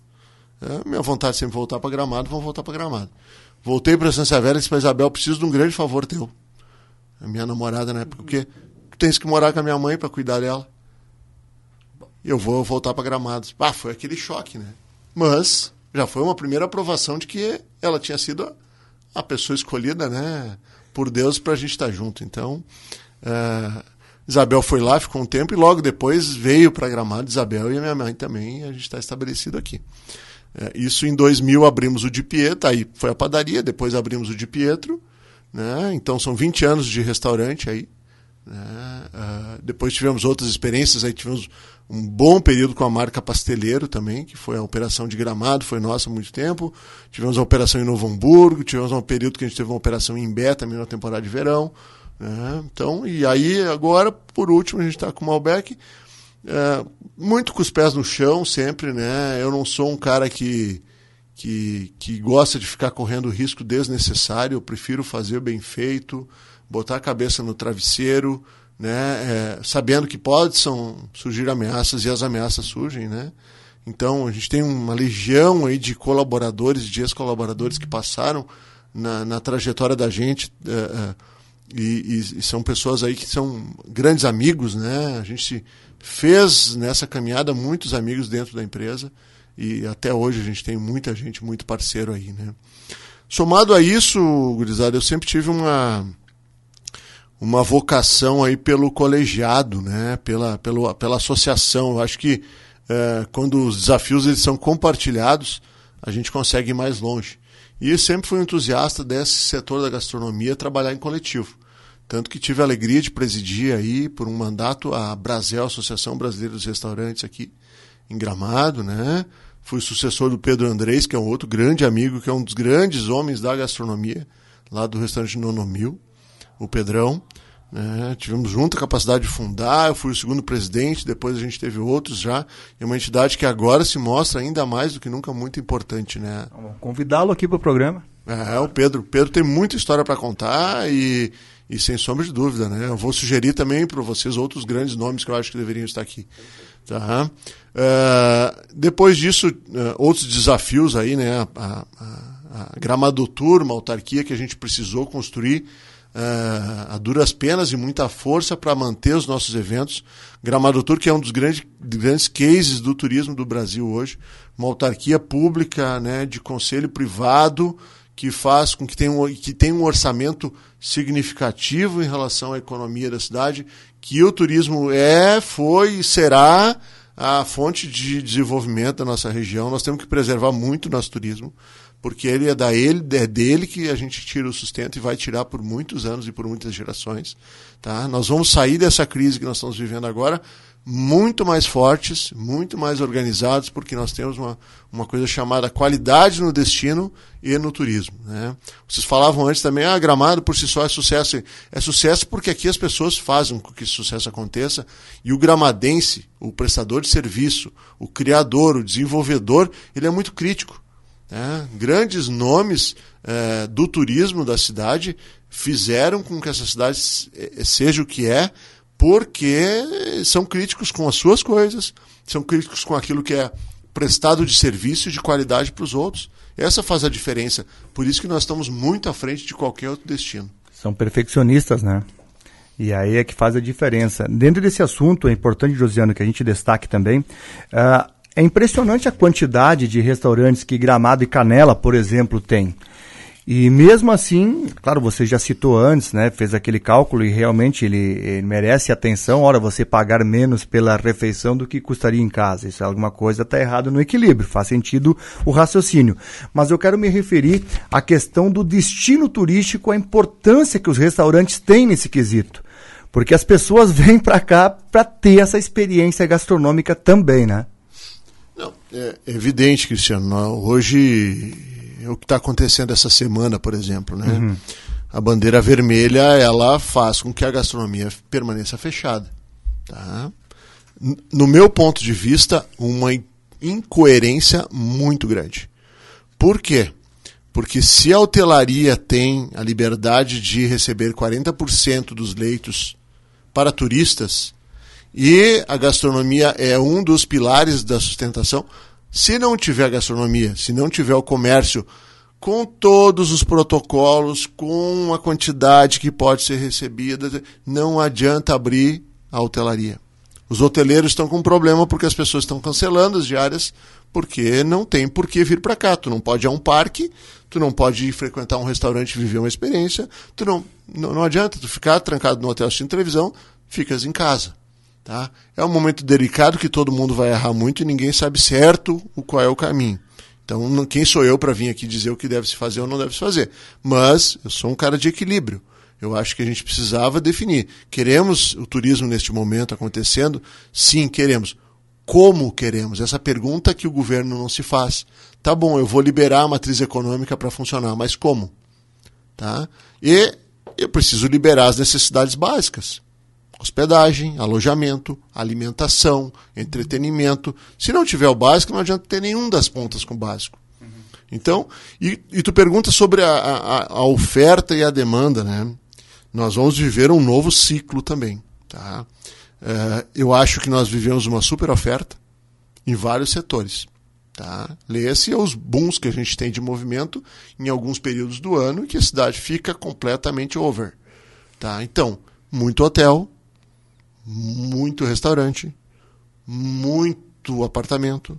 é minha vontade é sempre voltar para Gramado, vamos voltar para Gramado. Voltei para Santa Severa e disse para Isabel, preciso de um grande favor teu. A minha namorada na época, porque tu tens que morar com a minha mãe para cuidar dela. Eu vou voltar para Gramados. Ah, foi aquele choque, né? Mas já foi uma primeira aprovação de que ela tinha sido a pessoa escolhida, né, por Deus para a gente estar tá junto. Então, uh, Isabel foi lá, ficou um tempo e logo depois veio para Gramado Isabel e a minha mãe também. A gente está estabelecido aqui. É, isso em 2000 abrimos o Di Pietro, aí foi a padaria, depois abrimos o Di Pietro, né? então são 20 anos de restaurante aí. Né? Uh, depois tivemos outras experiências, aí tivemos um bom período com a marca Pasteleiro também, que foi a operação de Gramado, foi nossa há muito tempo. Tivemos a operação em Novo Hamburgo, tivemos um período que a gente teve uma operação em Bé também na temporada de verão. Né? Então, e aí agora, por último, a gente está com o Malbec é, muito com os pés no chão sempre, né? Eu não sou um cara que, que, que gosta de ficar correndo risco desnecessário. Eu prefiro fazer bem feito, botar a cabeça no travesseiro, né? É, sabendo que pode são, surgir ameaças e as ameaças surgem, né? Então a gente tem uma legião aí de colaboradores, de ex-colaboradores que passaram na, na, trajetória da gente. É, é e, e, são pessoas aí que são grandes amigos, né? A gente fez nessa caminhada muitos amigos dentro da empresa e até hoje a gente tem muita gente, muito parceiro aí, né? Somado a isso, gurizada, eu sempre tive uma uma vocação aí pelo colegiado, né? Pela, pelo, pela associação. Eu acho que é, quando os desafios eles são compartilhados, a gente consegue ir mais longe. E sempre fui entusiasta desse setor da gastronomia, trabalhar em coletivo. Tanto que tive a alegria de presidir aí por um mandato a Brasel, Associação Brasileira dos Restaurantes aqui em Gramado, né? Fui sucessor do Pedro Andrés, que é um outro grande amigo, que é um dos grandes homens da gastronomia, lá do restaurante Nonomil, o Pedrão. Né? Tivemos junto a capacidade de fundar, eu fui o segundo presidente, depois a gente teve outros já. É uma entidade que agora se mostra ainda mais do que nunca muito importante. Né? Convidá-lo aqui para o programa. É, o Pedro. O Pedro tem muita história para contar e, e sem sombra de dúvida, né? Eu vou sugerir também para vocês outros grandes nomes que eu acho que deveriam estar aqui. Tá? Uh, depois disso, uh, outros desafios aí, né? A, a, a uma autarquia que a gente precisou construir uh, a duras penas e muita força para manter os nossos eventos. Gramadotur, que é um dos grandes, grandes cases do turismo do Brasil hoje, uma autarquia pública, né? De conselho privado, que faz com que tenha, um, que tenha um orçamento significativo em relação à economia da cidade, que o turismo é, foi e será a fonte de desenvolvimento da nossa região. Nós temos que preservar muito o nosso turismo, porque ele é da ele, é dele que a gente tira o sustento e vai tirar por muitos anos e por muitas gerações. Tá? Nós vamos sair dessa crise que nós estamos vivendo agora muito mais fortes, muito mais organizados, porque nós temos uma, uma coisa chamada qualidade no destino e no turismo. Né? Vocês falavam antes também, ah, Gramado por si só é sucesso. É sucesso porque aqui as pessoas fazem com que esse sucesso aconteça e o gramadense, o prestador de serviço, o criador, o desenvolvedor, ele é muito crítico. Né? Grandes nomes é, do turismo da cidade fizeram com que essa cidade eh, seja o que é, porque são críticos com as suas coisas, são críticos com aquilo que é prestado de serviço e de qualidade para os outros. Essa faz a diferença. Por isso que nós estamos muito à frente de qualquer outro destino. São perfeccionistas, né? E aí é que faz a diferença. Dentro desse assunto, é importante, Josiano, que a gente destaque também, uh, é impressionante a quantidade de restaurantes que Gramado e Canela, por exemplo, tem. E mesmo assim, claro, você já citou antes, né? Fez aquele cálculo e realmente ele, ele, merece atenção. Ora, você pagar menos pela refeição do que custaria em casa. Isso é alguma coisa está errado no equilíbrio. Faz sentido o raciocínio. Mas eu quero me referir à questão do destino turístico, a importância que os restaurantes têm nesse quesito. Porque as pessoas vêm para cá para ter essa experiência gastronômica também, né? Não, é evidente, Cristiano. Hoje o que está acontecendo essa semana, por exemplo, né? Uhum. A bandeira vermelha ela faz com que a gastronomia permaneça fechada, tá? No meu ponto de vista, uma incoerência muito grande. Por quê? Porque se a hotelaria tem a liberdade de receber 40% dos leitos para turistas e a gastronomia é um dos pilares da sustentação, se não tiver gastronomia, se não tiver o comércio com todos os protocolos, com a quantidade que pode ser recebida, não adianta abrir a hotelaria. Os hoteleiros estão com problema porque as pessoas estão cancelando as diárias porque não tem por que vir para cá. Tu não pode ir a um parque, tu não pode ir frequentar um restaurante e viver uma experiência, tu não, não, não adianta tu ficar trancado no hotel assistindo televisão, ficas em casa. Tá? É um momento delicado que todo mundo vai errar muito e ninguém sabe certo o qual é o caminho. Então, quem sou eu para vir aqui dizer o que deve se fazer ou não deve se fazer? Mas eu sou um cara de equilíbrio. Eu acho que a gente precisava definir. Queremos o turismo neste momento acontecendo? Sim, queremos. Como queremos? Essa pergunta que o governo não se faz. Tá bom, eu vou liberar a matriz econômica para funcionar, mas como? Tá? E eu preciso liberar as necessidades básicas hospedagem, alojamento, alimentação, entretenimento. Se não tiver o básico, não adianta ter nenhum das pontas com o básico. Então, e, e, tu pergunta sobre a, a, a, oferta e a demanda, né? Nós vamos viver um novo ciclo também, tá? É, eu acho que nós vivemos uma super oferta em vários setores. Tá? Leia-se os booms que a gente tem de movimento em alguns períodos do ano que a cidade fica completamente over. Tá? Então, muito hotel, muito restaurante, muito apartamento.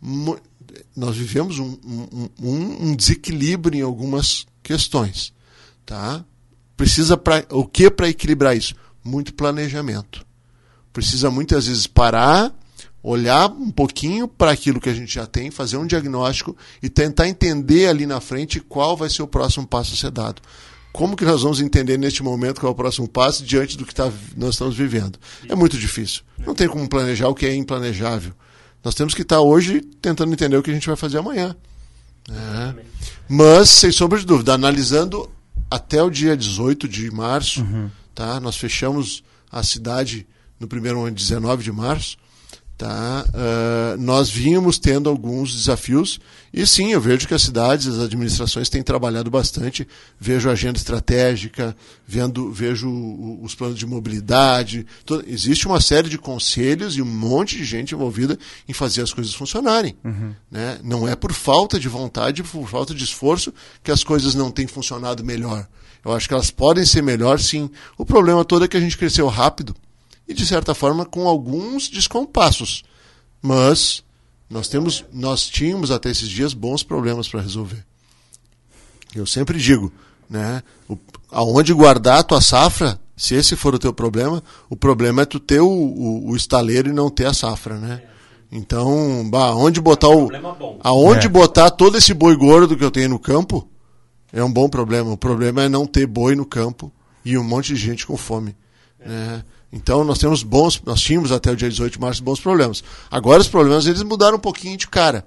Mu nós vivemos um, um, um, desequilíbrio em algumas questões. Tá? Precisa pra, o que para equilibrar isso? Muito planejamento. Precisa muitas vezes parar, olhar um pouquinho para aquilo que a gente já tem, fazer um diagnóstico e tentar entender ali na frente qual vai ser o próximo passo a ser dado. Como que nós vamos entender neste momento qual é o próximo passo diante do que tá, nós estamos vivendo? É muito difícil. Não tem como planejar o que é implanejável. Nós temos que estar hoje tentando entender o que a gente vai fazer amanhã. É. Mas, sem sombra de dúvida, analisando até o dia 18 de março, uhum. tá? nós fechamos a cidade no primeiro ano, 19 de março, Tá? Uh, nós vínhamos tendo alguns desafios e sim, eu vejo que as cidades, as administrações têm trabalhado bastante. Vejo a agenda estratégica, vendo, vejo os planos de mobilidade. Todo, existe uma série de conselhos e um monte de gente envolvida em fazer as coisas funcionarem. Uhum. Né? Não é por falta de vontade, por falta de esforço que as coisas não têm funcionado melhor. Eu acho que elas podem ser melhor, sim. O problema todo é que a gente cresceu rápido e, de certa forma, com alguns descompassos. Mas nós, temos, nós tínhamos até esses dias bons problemas para resolver. Eu sempre digo, né, o, aonde guardar a tua safra, se esse for o teu problema, o problema é tu ter o, o, o estaleiro e não ter a safra, né? Então, bah, aonde botar o, aonde é. botar todo esse boi gordo que eu tenho no campo é um bom problema. O problema é não ter boi no campo e um monte de gente com fome. É. Né? Então nós temos bons, nós tínhamos até o dia 18 de março bons problemas. Agora os problemas eles mudaram um pouquinho de cara.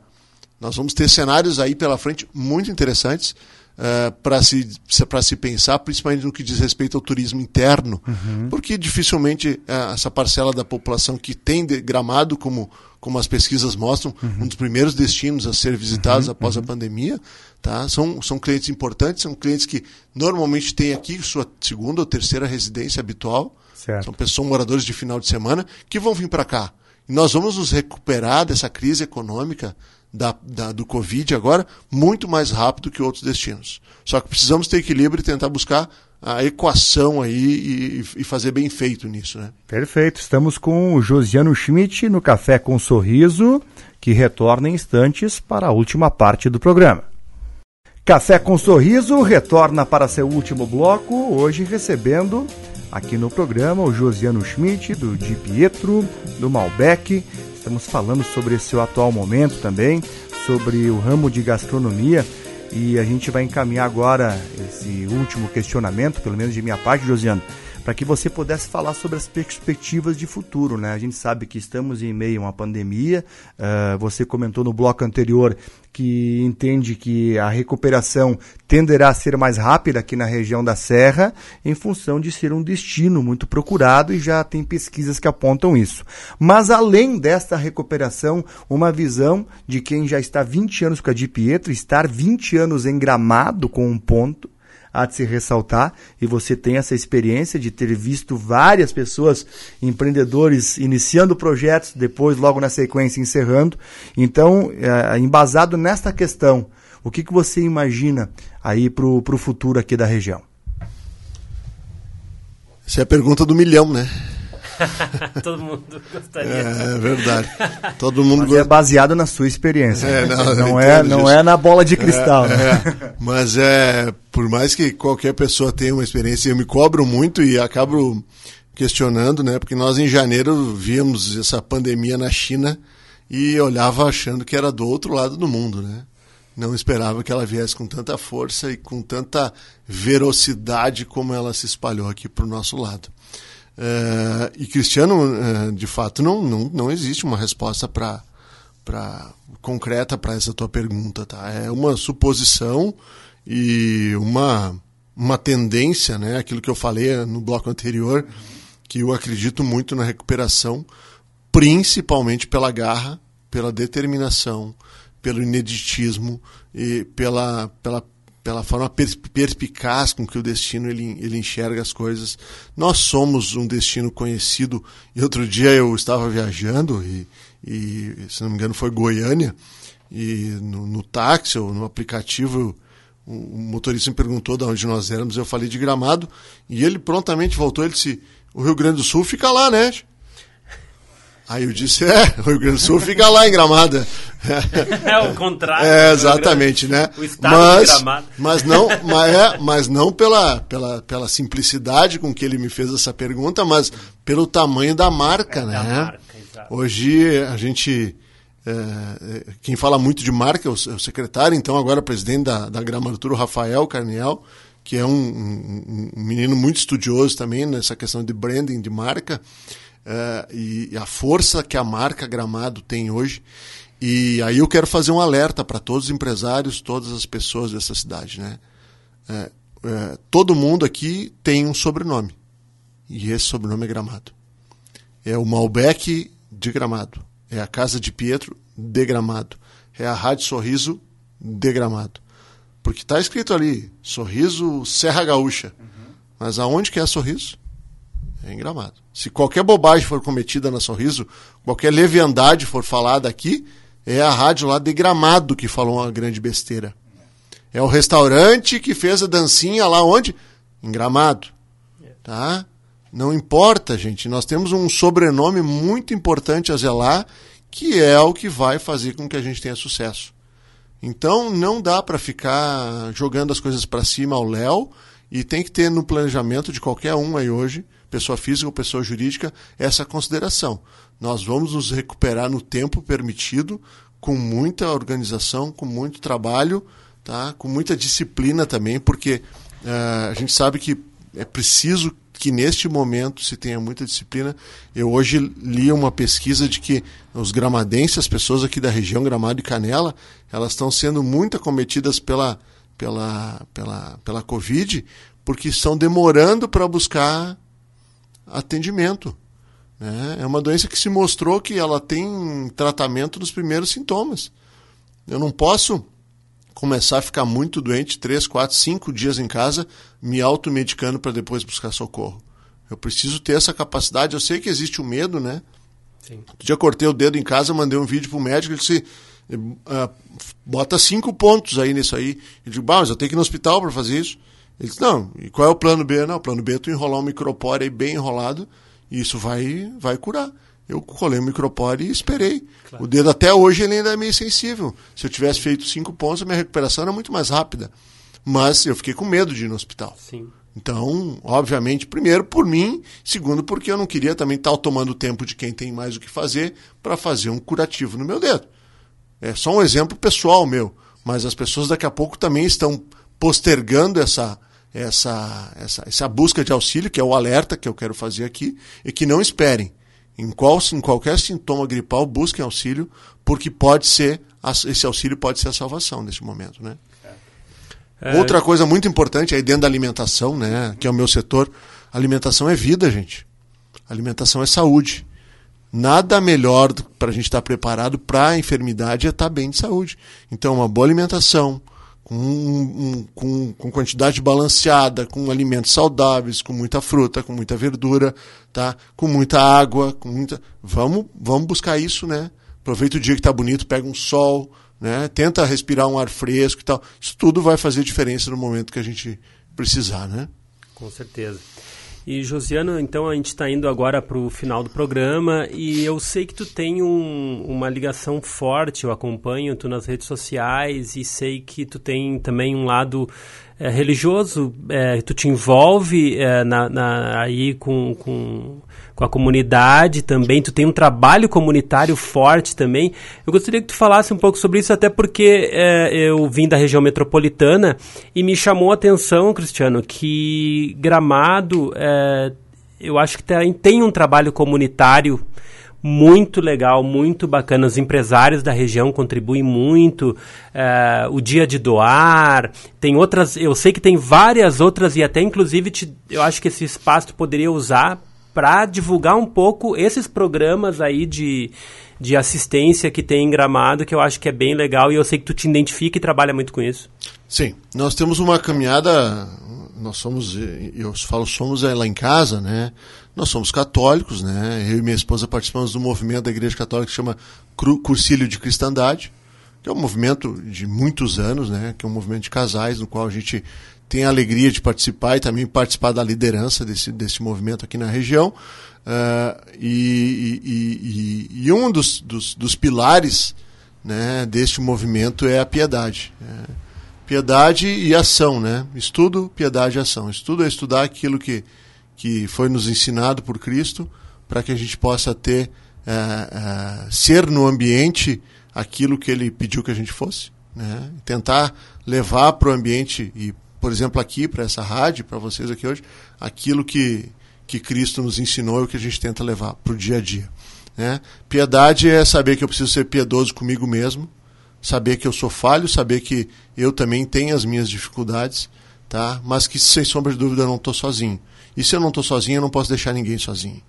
Nós vamos ter cenários aí pela frente muito interessantes uh, para se, para se pensar, principalmente no que diz respeito ao turismo interno, uhum. porque dificilmente uh, essa parcela da população que tem gramado como como as pesquisas mostram, uhum. um dos primeiros destinos a ser visitados uhum. após a uhum. pandemia. Tá? São, são clientes importantes, são clientes que normalmente têm aqui sua segunda ou terceira residência habitual. Certo. São pessoas moradores de final de semana que vão vir para cá. E nós vamos nos recuperar dessa crise econômica da, da, do Covid agora muito mais rápido que outros destinos. Só que precisamos ter equilíbrio e tentar buscar a equação aí e, e, fazer bem feito nisso, né? Perfeito. Estamos com o Josiano Schmidt no Café com Sorriso que retorna em instantes para a última parte do programa. Café com Sorriso retorna para seu último bloco, hoje recebendo aqui no programa o Josiano Schmidt, do Di Pietro, do Malbec. Estamos falando sobre esse atual momento também, sobre o ramo de gastronomia e a gente vai encaminhar agora esse último questionamento, pelo menos de minha parte, Josiano para que você pudesse falar sobre as perspectivas de futuro. Né? A gente sabe que estamos em meio a uma pandemia. Uh, você comentou no bloco anterior que entende que a recuperação tenderá a ser mais rápida aqui na região da Serra, em função de ser um destino muito procurado e já tem pesquisas que apontam isso. Mas além desta recuperação, uma visão de quem já está 20 anos com a Di Pietro, estar 20 anos em Gramado com um ponto, há de se ressaltar, e você tem essa experiência de ter visto várias pessoas, empreendedores, iniciando projetos, depois, logo na sequência, encerrando. Então, é, embasado nesta questão, o que, que você imagina aí para o futuro aqui da região? Essa é a pergunta do milhão, né? Todo mundo gostaria. É, é verdade. Todo mundo Mas é baseado na sua experiência. É, não, não é, não é na bola de cristal. É, né? é. Mas é, por mais que qualquer pessoa tenha uma experiência, eu me cobro muito e acabo questionando, né? Porque nós em janeiro víamos essa pandemia na China e olhava achando que era do outro lado do mundo, né? Não esperava que ela viesse com tanta força e com tanta velocidade como ela se espalhou aqui para o nosso lado. Uh, e Cristiano, uh, de fato, não, não, não existe uma resposta para para concreta para essa tua pergunta, tá? É uma suposição e uma uma tendência, né? Aquilo que eu falei no bloco anterior, que eu acredito muito na recuperação, principalmente pela garra, pela determinação, pelo ineditismo e pela pela pela forma perspicaz com que o destino ele, ele enxerga as coisas. Nós somos um destino conhecido. E outro dia eu estava viajando e, e se não me engano foi Goiânia e no, no táxi ou no aplicativo o, o motorista me perguntou de onde nós éramos. Eu falei de Gramado e ele prontamente voltou. Ele disse: o Rio Grande do Sul fica lá, né? Aí eu disse, é, o Rio Grande do Sul fica lá em Gramada. É o contrário. É, exatamente, né? O estado mas, de Gramada. Mas não, mas, é, mas não pela, pela, pela simplicidade com que ele me fez essa pergunta, mas pelo tamanho da marca, é, né? Da marca, exato. Hoje a gente. É, quem fala muito de marca é o, o secretário, então agora presidente da, da Gramatura, o Rafael Carniel, que é um, um, um menino muito estudioso também nessa questão de branding, de marca. Uh, e a força que a marca Gramado tem hoje. E aí eu quero fazer um alerta para todos os empresários, todas as pessoas dessa cidade. Né? É, é, todo mundo aqui tem um sobrenome. E esse sobrenome é Gramado. É o Malbec de Gramado. É a Casa de Pietro de Gramado. É a Rádio Sorriso de Gramado. Porque está escrito ali, Sorriso Serra Gaúcha. Uhum. Mas aonde que é Sorriso? É em Gramado. Se qualquer bobagem for cometida na Sorriso, qualquer leviandade for falada aqui, é a rádio lá de Gramado que falou uma grande besteira. É o restaurante que fez a dancinha lá onde? Em Gramado. Tá? Não importa, gente. Nós temos um sobrenome muito importante a zelar, que é o que vai fazer com que a gente tenha sucesso. Então não dá para ficar jogando as coisas para cima ao léu e tem que ter no planejamento de qualquer um aí hoje pessoa física ou pessoa jurídica, essa consideração. Nós vamos nos recuperar no tempo permitido, com muita organização, com muito trabalho, tá? com muita disciplina também, porque uh, a gente sabe que é preciso que neste momento se tenha muita disciplina. Eu hoje li uma pesquisa de que os gramadenses, as pessoas aqui da região Gramado e Canela, elas estão sendo muito acometidas pela, pela, pela, pela Covid, porque estão demorando para buscar atendimento. Né? É uma doença que se mostrou que ela tem tratamento nos primeiros sintomas. Eu não posso começar a ficar muito doente, três, quatro, cinco dias em casa, me automedicando para depois buscar socorro. Eu preciso ter essa capacidade. Eu sei que existe o medo, né? Sim. Um dia cortei o dedo em casa, mandei um vídeo para o médico, ele disse, uh, bota cinco pontos aí nisso aí. Eu digo, bah, mas eu tenho que ir no hospital para fazer isso. Ele disse, não, e qual é o plano B? Não, o plano B é tu enrolar um micropóreo aí bem enrolado e isso vai, vai curar. Eu colei o micropore e esperei. Claro. O dedo até hoje ele ainda é meio sensível. Se eu tivesse feito cinco pontos, a minha recuperação era muito mais rápida. Mas eu fiquei com medo de ir no hospital. Sim. Então, obviamente, primeiro por mim, segundo porque eu não queria também estar tomando o tempo de quem tem mais o que fazer para fazer um curativo no meu dedo. É só um exemplo pessoal meu, mas as pessoas daqui a pouco também estão postergando essa essa essa essa busca de auxílio, que é o alerta que eu quero fazer aqui, e que não esperem. Em, qual, em qualquer sintoma gripal, busquem auxílio, porque pode ser esse auxílio pode ser a salvação nesse momento, né? É. Outra coisa muito importante aí dentro da alimentação, né, que é o meu setor, alimentação é vida, gente. Alimentação é saúde. Nada melhor para a gente estar tá preparado para a enfermidade é estar tá bem de saúde. Então, uma boa alimentação, com, um, com, com quantidade balanceada, com alimentos saudáveis, com muita fruta, com muita verdura, tá? com muita água, com muita. Vamos, vamos buscar isso, né? Aproveita o dia que está bonito, pega um sol, né? Tenta respirar um ar fresco e tal. Isso tudo vai fazer diferença no momento que a gente precisar, né? Com certeza. E Josiano, então a gente está indo agora para o final do programa e eu sei que tu tem um, uma ligação forte, eu acompanho tu nas redes sociais e sei que tu tem também um lado é, religioso, é, tu te envolve é, na, na, aí com, com com a comunidade também, tu tem um trabalho comunitário forte também. Eu gostaria que tu falasse um pouco sobre isso, até porque é, eu vim da região metropolitana e me chamou a atenção, Cristiano, que Gramado, é, eu acho que tem, tem um trabalho comunitário muito legal, muito bacana. Os empresários da região contribuem muito. É, o dia de doar, tem outras. Eu sei que tem várias outras e até inclusive te, eu acho que esse espaço tu poderia usar para divulgar um pouco esses programas aí de, de assistência que tem em Gramado, que eu acho que é bem legal e eu sei que tu te identifica e trabalha muito com isso. Sim, nós temos uma caminhada, nós somos, eu falo somos é lá em casa, né? Nós somos católicos, né? Eu e minha esposa participamos do movimento da Igreja Católica que chama Cursilho de Cristandade, que é um movimento de muitos anos, né? Que é um movimento de casais no qual a gente tem a alegria de participar e também participar da liderança desse, desse movimento aqui na região. Uh, e, e, e, e, um dos, dos, dos, pilares né, deste movimento é a piedade. É, piedade e ação, né? Estudo, piedade e ação. Estudo é estudar aquilo que, que foi nos ensinado por Cristo para que a gente possa ter, uh, uh, ser no ambiente aquilo que ele pediu que a gente fosse. Né? Tentar levar para o ambiente e por exemplo, aqui para essa rádio, para vocês aqui hoje, aquilo que, que Cristo nos ensinou e o que a gente tenta levar para o dia a dia. Né? Piedade é saber que eu preciso ser piedoso comigo mesmo, saber que eu sou falho, saber que eu também tenho as minhas dificuldades, tá? mas que sem sombra de dúvida eu não estou sozinho. E se eu não estou sozinho, eu não posso deixar ninguém sozinho.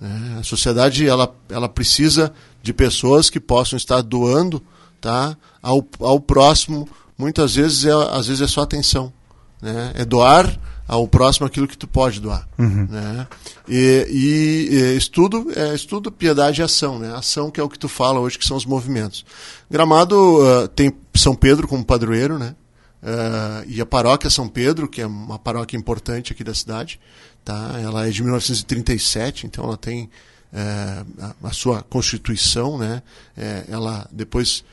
Né? A sociedade ela, ela precisa de pessoas que possam estar doando tá? ao, ao próximo. Muitas vezes é, às vezes é só atenção né? É doar ao próximo aquilo que tu pode doar. Uhum. Né? E, e, e, estudo é estudo, piedade e ação. Né? Ação que é o que tu fala hoje, que são os movimentos. Gramado uh, tem São Pedro como padroeiro, né? Uh, e a paróquia São Pedro, que é uma paróquia importante aqui da cidade, tá? ela é de 1937, então ela tem uh, a, a, sua constituição, né? É, ela depois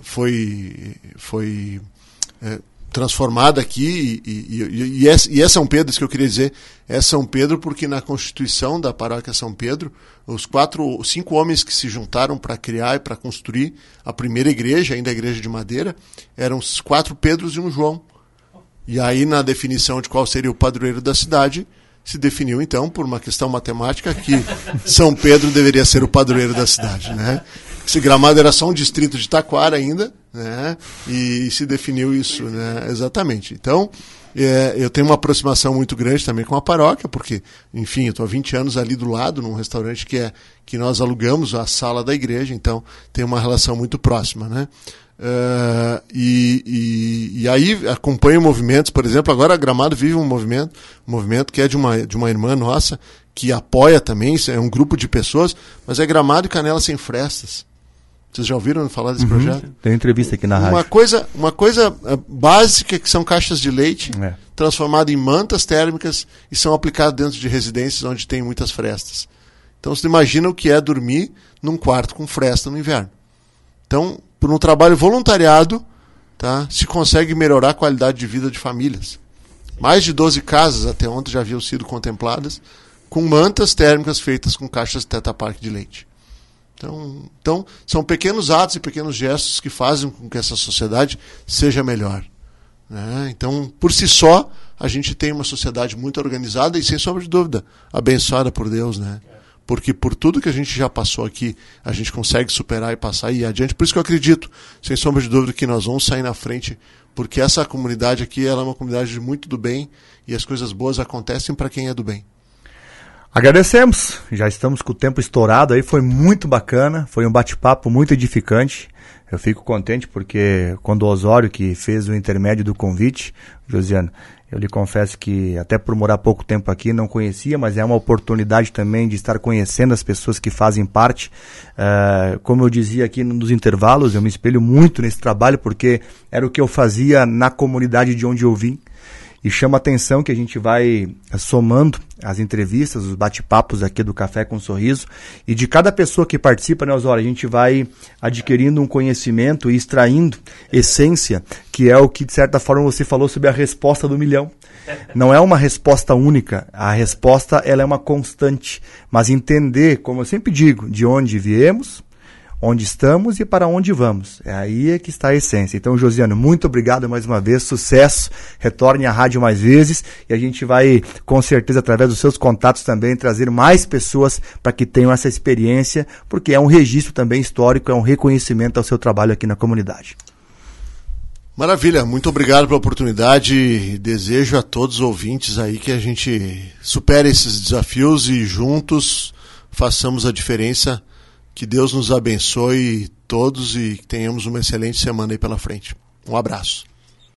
foi, foi transformada aqui, e, e, e, é, São Pedro, isso que eu queria dizer, é São Pedro porque na constituição da paróquia São Pedro, os quatro, cinco homens que se juntaram para criar e para construir a primeira igreja, ainda a igreja de madeira, eram os quatro Pedros e um João. E aí, na definição de qual seria o padroeiro da cidade, se definiu então, por uma questão matemática, que São Pedro deveria ser o padroeiro da cidade. Né? Esse gramado era só um distrito de Taquara ainda, né? E se definiu isso, né? Exatamente. Então, é, eu tenho uma aproximação muito grande também com a paróquia, porque, enfim, eu estou há 20 anos ali do lado, num restaurante que, é, que nós alugamos a sala da igreja, então tem uma relação muito próxima, né? Uh, e, e, e, aí acompanho movimentos, por exemplo, agora a Gramado vive um movimento, um movimento que é de uma, de uma irmã nossa, que apoia também, é um grupo de pessoas, mas é Gramado e Canela Sem Frestas. Vocês já ouviram falar desse uhum. projeto? Tem entrevista aqui na uma rádio. Coisa, uma coisa eh, básica que são caixas de leite é. transformadas em mantas térmicas e são aplicadas dentro de residências onde tem muitas frestas. Então você imagina o que é dormir num quarto com fresta no inverno. Então, por um trabalho voluntariado, tá, se consegue melhorar a qualidade de vida de famílias. Mais de 12 casas até ontem já haviam sido contempladas com mantas térmicas feitas com caixas de Teta Park de leite. Então, então, são pequenos atos e pequenos gestos que fazem com que essa sociedade seja melhor. Né? Então, por si só, a gente tem uma sociedade muito organizada e, sem sombra de dúvida, abençoada por Deus. Né? Porque por tudo que a gente já passou aqui, a gente consegue superar e passar e ir adiante. Por isso que eu acredito, sem sombra de dúvida, que nós vamos sair na frente, porque essa comunidade aqui ela é uma comunidade de muito do bem e as coisas boas acontecem para quem é do bem. Agradecemos, já estamos com o tempo estourado aí, foi muito bacana, foi um bate-papo muito edificante. Eu fico contente porque quando o Osório que fez o intermédio do convite, Josiano, eu lhe confesso que até por morar pouco tempo aqui não conhecia, mas é uma oportunidade também de estar conhecendo as pessoas que fazem parte. Uh, como eu dizia aqui nos intervalos, eu me espelho muito nesse trabalho porque era o que eu fazia na comunidade de onde eu vim. E chama atenção que a gente vai eh, somando as entrevistas, os bate-papos aqui do Café com Sorriso. E de cada pessoa que participa, né, Osório, a gente vai adquirindo um conhecimento e extraindo essência, que é o que, de certa forma, você falou sobre a resposta do milhão. Não é uma resposta única. A resposta ela é uma constante. Mas entender, como eu sempre digo, de onde viemos, onde estamos e para onde vamos. É aí é que está a essência. Então, Josiano, muito obrigado mais uma vez, sucesso, retorne à rádio mais vezes e a gente vai, com certeza, através dos seus contatos também, trazer mais pessoas para que tenham essa experiência, porque é um registro também histórico, é um reconhecimento ao seu trabalho aqui na comunidade. Maravilha, muito obrigado pela oportunidade. Desejo a todos os ouvintes aí que a gente supere esses desafios e juntos façamos a diferença que Deus nos abençoe todos e tenhamos uma excelente semana aí pela frente. Um abraço.